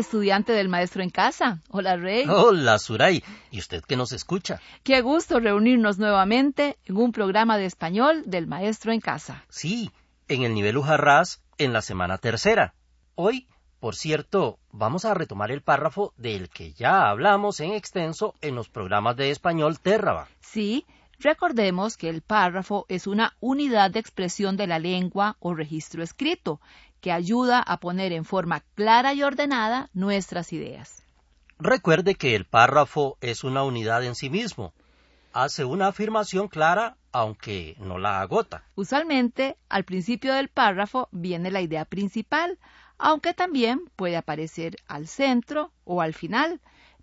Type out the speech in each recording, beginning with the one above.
Estudiante del maestro en casa. Hola, Rey. Hola, Suray. ¿Y usted qué nos escucha? Qué gusto reunirnos nuevamente en un programa de español del maestro en casa. Sí, en el nivel Ujarrás, en la semana tercera. Hoy, por cierto, vamos a retomar el párrafo del que ya hablamos en extenso en los programas de español Terraba. Sí, recordemos que el párrafo es una unidad de expresión de la lengua o registro escrito que ayuda a poner en forma clara y ordenada nuestras ideas. Recuerde que el párrafo es una unidad en sí mismo. Hace una afirmación clara aunque no la agota. Usualmente, al principio del párrafo viene la idea principal, aunque también puede aparecer al centro o al final,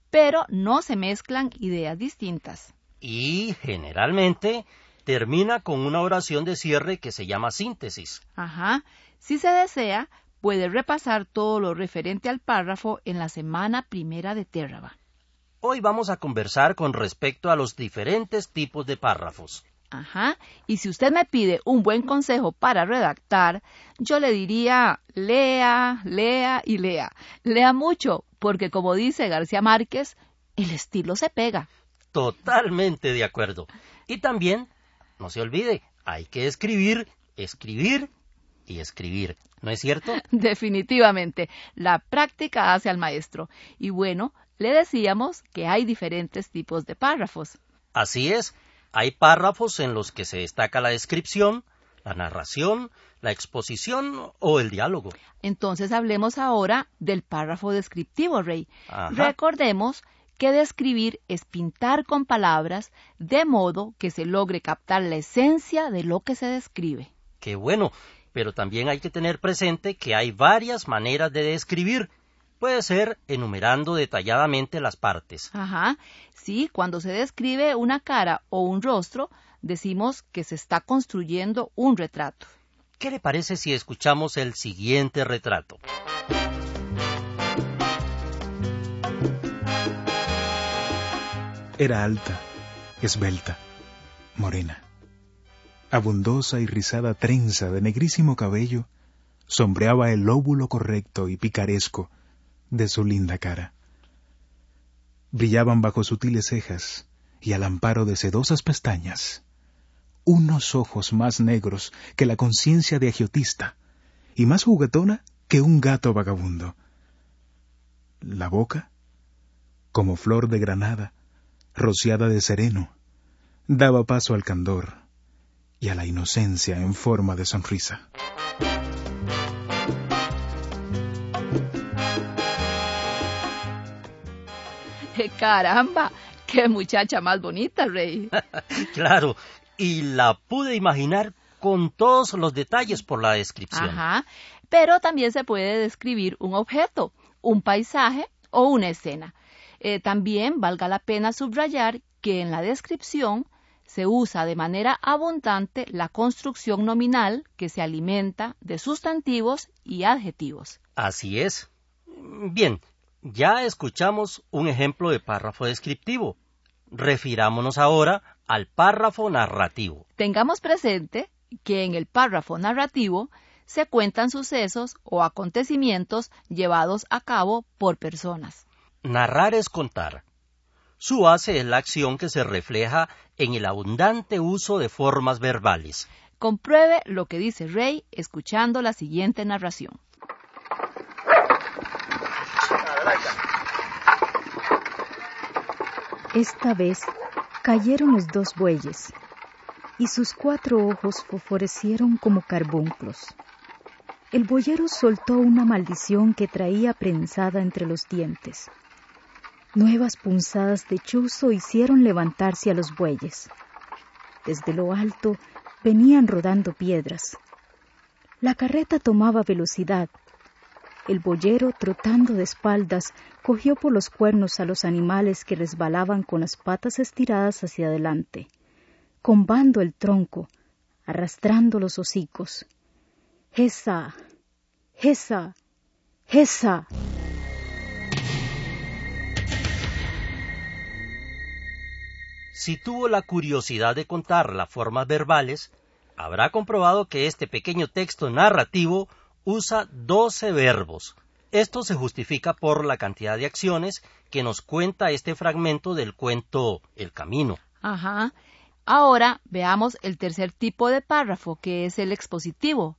pero no se mezclan ideas distintas. Y generalmente termina con una oración de cierre que se llama síntesis. Ajá. Si se desea, puede repasar todo lo referente al párrafo en la semana primera de Terraba. Hoy vamos a conversar con respecto a los diferentes tipos de párrafos. Ajá. Y si usted me pide un buen consejo para redactar, yo le diría lea, lea y lea. Lea mucho, porque como dice García Márquez, el estilo se pega. Totalmente de acuerdo. Y también, no se olvide, hay que escribir, escribir y escribir. ¿No es cierto? Definitivamente. La práctica hace al maestro. Y bueno, le decíamos que hay diferentes tipos de párrafos. Así es. Hay párrafos en los que se destaca la descripción, la narración, la exposición o el diálogo. Entonces hablemos ahora del párrafo descriptivo, Rey. Recordemos que describir es pintar con palabras de modo que se logre captar la esencia de lo que se describe. Qué bueno, pero también hay que tener presente que hay varias maneras de describir. Puede ser enumerando detalladamente las partes. Ajá. Sí, cuando se describe una cara o un rostro, decimos que se está construyendo un retrato. ¿Qué le parece si escuchamos el siguiente retrato? Era alta, esbelta, morena. Abundosa y rizada trenza de negrísimo cabello sombreaba el lóbulo correcto y picaresco de su linda cara. Brillaban bajo sutiles cejas y al amparo de sedosas pestañas unos ojos más negros que la conciencia de agiotista y más juguetona que un gato vagabundo. La boca, como flor de granada, rociada de sereno, daba paso al candor y a la inocencia en forma de sonrisa. Caramba, qué muchacha más bonita, Rey. claro, y la pude imaginar con todos los detalles por la descripción. Ajá, pero también se puede describir un objeto, un paisaje o una escena. Eh, también valga la pena subrayar que en la descripción se usa de manera abundante la construcción nominal que se alimenta de sustantivos y adjetivos. Así es. Bien, ya escuchamos un ejemplo de párrafo descriptivo. Refirámonos ahora al párrafo narrativo. Tengamos presente que en el párrafo narrativo se cuentan sucesos o acontecimientos llevados a cabo por personas. Narrar es contar. Su base es la acción que se refleja en el abundante uso de formas verbales. Compruebe lo que dice Rey escuchando la siguiente narración. Esta vez cayeron los dos bueyes, y sus cuatro ojos fosforecieron como carbunclos. El boyero soltó una maldición que traía prensada entre los dientes. Nuevas punzadas de chuzo hicieron levantarse a los bueyes. Desde lo alto venían rodando piedras. La carreta tomaba velocidad. El boyero, trotando de espaldas, cogió por los cuernos a los animales que resbalaban con las patas estiradas hacia adelante, combando el tronco, arrastrando los hocicos. Esa, esa, esa. Si tuvo la curiosidad de contar las formas verbales, habrá comprobado que este pequeño texto narrativo usa 12 verbos. Esto se justifica por la cantidad de acciones que nos cuenta este fragmento del cuento El Camino. Ajá. Ahora veamos el tercer tipo de párrafo, que es el expositivo,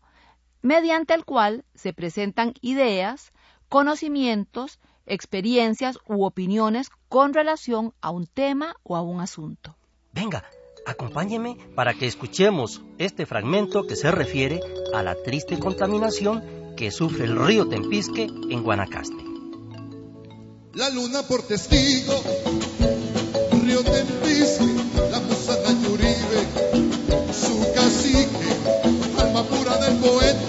mediante el cual se presentan ideas, conocimientos, experiencias u opiniones con relación a un tema o a un asunto. Venga, acompáñeme para que escuchemos este fragmento que se refiere a la triste contaminación que sufre el río Tempisque en Guanacaste. La luna por testigo, río Tempisque, la musa Yuribe, su cacique, alma pura del poeta,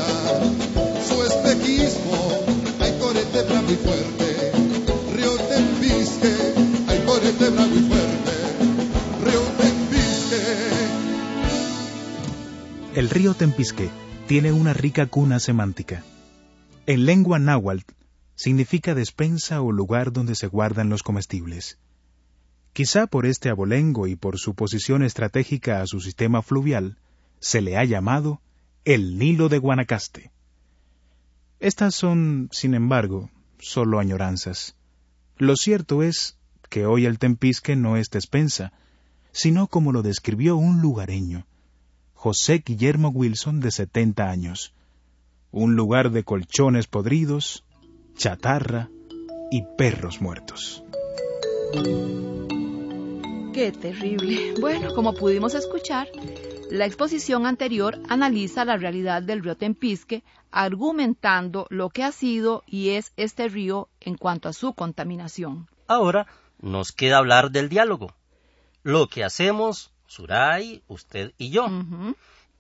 El río Tempisque tiene una rica cuna semántica. En lengua náhuatl significa despensa o lugar donde se guardan los comestibles. Quizá por este abolengo y por su posición estratégica a su sistema fluvial, se le ha llamado el Nilo de Guanacaste. Estas son, sin embargo, solo añoranzas. Lo cierto es que hoy el Tempisque no es despensa, sino como lo describió un lugareño, José Guillermo Wilson de 70 años, un lugar de colchones podridos, chatarra y perros muertos. Qué terrible. Bueno, como pudimos escuchar, la exposición anterior analiza la realidad del río Tempisque, argumentando lo que ha sido y es este río en cuanto a su contaminación. Ahora nos queda hablar del diálogo. Lo que hacemos, Suray, usted y yo.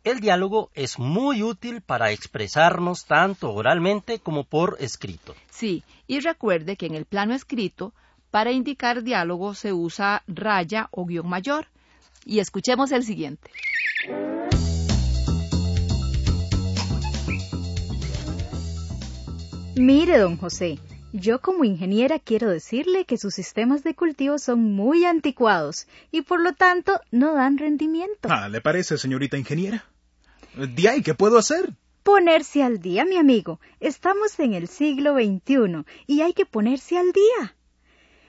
El diálogo es muy útil para expresarnos tanto oralmente como por escrito. Sí, y recuerde que en el plano escrito, para indicar diálogo se usa raya o guion mayor. Y escuchemos el siguiente. Mire, don José, yo como ingeniera quiero decirle que sus sistemas de cultivo son muy anticuados y por lo tanto no dan rendimiento. Ah, ¿le parece, señorita ingeniera? ¿De ahí qué puedo hacer? Ponerse al día, mi amigo. Estamos en el siglo XXI y hay que ponerse al día.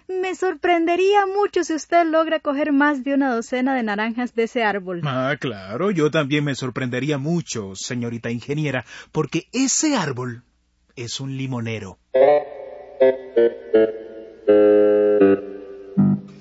Me sorprendería mucho si usted logra coger más de una docena de naranjas de ese árbol. Ah, claro, yo también me sorprendería mucho, señorita ingeniera, porque ese árbol es un limonero.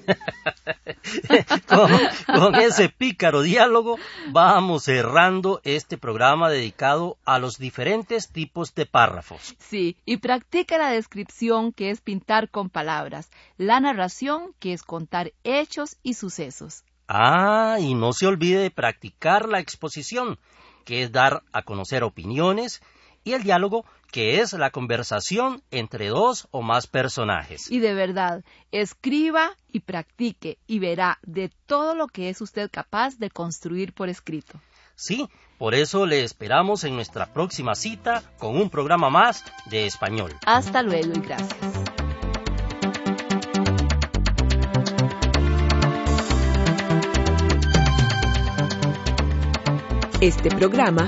con, con ese pícaro diálogo vamos cerrando este programa dedicado a los diferentes tipos de párrafos. Sí, y practica la descripción, que es pintar con palabras, la narración, que es contar hechos y sucesos. Ah, y no se olvide de practicar la exposición, que es dar a conocer opiniones, y el diálogo, que es la conversación entre dos o más personajes. Y de verdad, escriba y practique y verá de todo lo que es usted capaz de construir por escrito. Sí, por eso le esperamos en nuestra próxima cita con un programa más de español. Hasta luego y gracias. Este programa